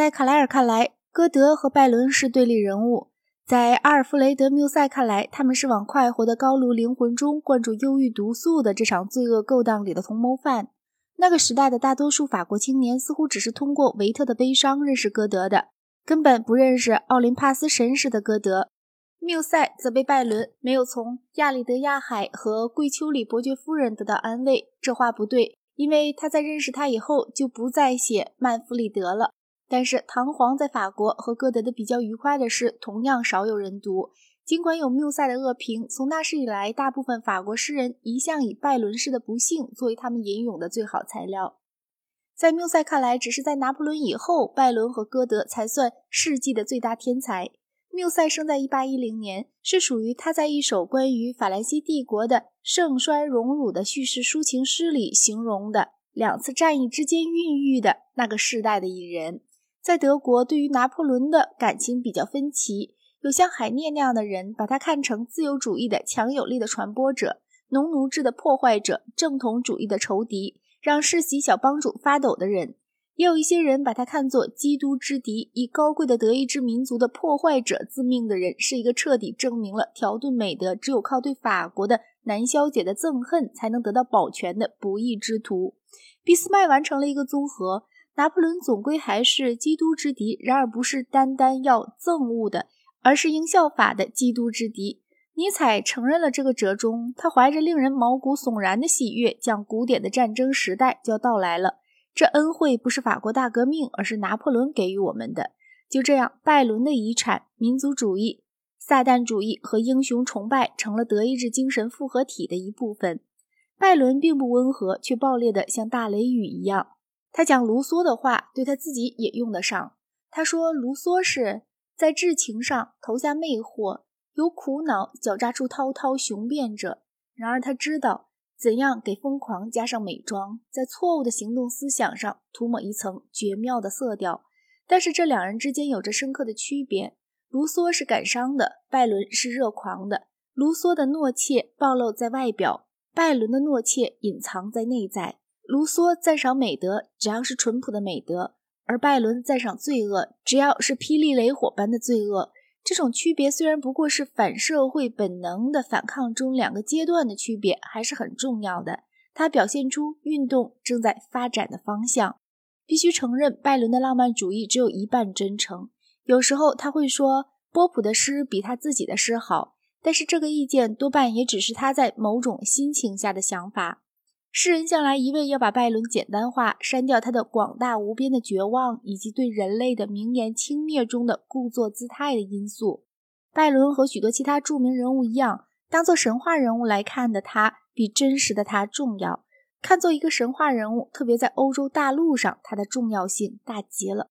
在卡莱尔看来，歌德和拜伦是对立人物；在阿尔弗雷德·缪塞看来，他们是往快活的高卢灵魂中灌注忧郁毒素的这场罪恶勾当里的同谋犯。那个时代的大多数法国青年似乎只是通过维特的悲伤认识歌德的，根本不认识奥林帕斯神使的歌德。缪塞则被拜伦没有从亚里德亚海和桂丘里伯爵夫人得到安慰。这话不对，因为他在认识他以后就不再写曼弗里德了。但是，唐璜在法国和歌德的比较愉快的诗同样少有人读。尽管有缪塞的恶评，从那时以来，大部分法国诗人一向以拜伦式的不幸作为他们吟咏的最好材料。在缪塞看来，只是在拿破仑以后，拜伦和歌德才算世纪的最大天才。缪塞生在1810年，是属于他在一首关于法兰西帝国的盛衰荣辱的叙事抒情诗里形容的两次战役之间孕育的那个世代的艺人。在德国，对于拿破仑的感情比较分歧，有像海涅那样的人把他看成自由主义的强有力的传播者，农奴制的破坏者，正统主义的仇敌，让世袭小帮主发抖的人。也有一些人把他看作基督之敌，以高贵的德意志民族的破坏者自命的人，是一个彻底证明了条顿美德只有靠对法国的难消解的憎恨才能得到保全的不义之徒。俾斯麦完成了一个综合，拿破仑总归还是基督之敌，然而不是单单要憎恶的，而是应效法的基督之敌。尼采承认了这个折中，他怀着令人毛骨悚然的喜悦，讲古典的战争时代就要到来了。这恩惠不是法国大革命，而是拿破仑给予我们的。就这样，拜伦的遗产——民族主义、撒旦主义和英雄崇拜，成了德意志精神复合体的一部分。拜伦并不温和，却暴烈的像大雷雨一样。他讲卢梭的话，对他自己也用得上。他说：“卢梭是在至情上投下魅惑，有苦恼狡诈出滔滔雄辩者。然而他知道。”怎样给疯狂加上美妆，在错误的行动思想上涂抹一层绝妙的色调？但是这两人之间有着深刻的区别。卢梭是感伤的，拜伦是热狂的。卢梭的懦怯暴露在外表，拜伦的懦怯隐藏在内在。卢梭赞赏美德，只要是淳朴的美德；而拜伦赞赏罪恶，只要是霹雳雷火般的罪恶。这种区别虽然不过是反社会本能的反抗中两个阶段的区别，还是很重要的。它表现出运动正在发展的方向。必须承认，拜伦的浪漫主义只有一半真诚。有时候他会说波普的诗比他自己的诗好，但是这个意见多半也只是他在某种心情下的想法。诗人向来一味要把拜伦简单化，删掉他的广大无边的绝望，以及对人类的名言轻蔑中的故作姿态的因素。拜伦和许多其他著名人物一样，当做神话人物来看的他，比真实的他重要。看作一个神话人物，特别在欧洲大陆上，他的重要性大极了。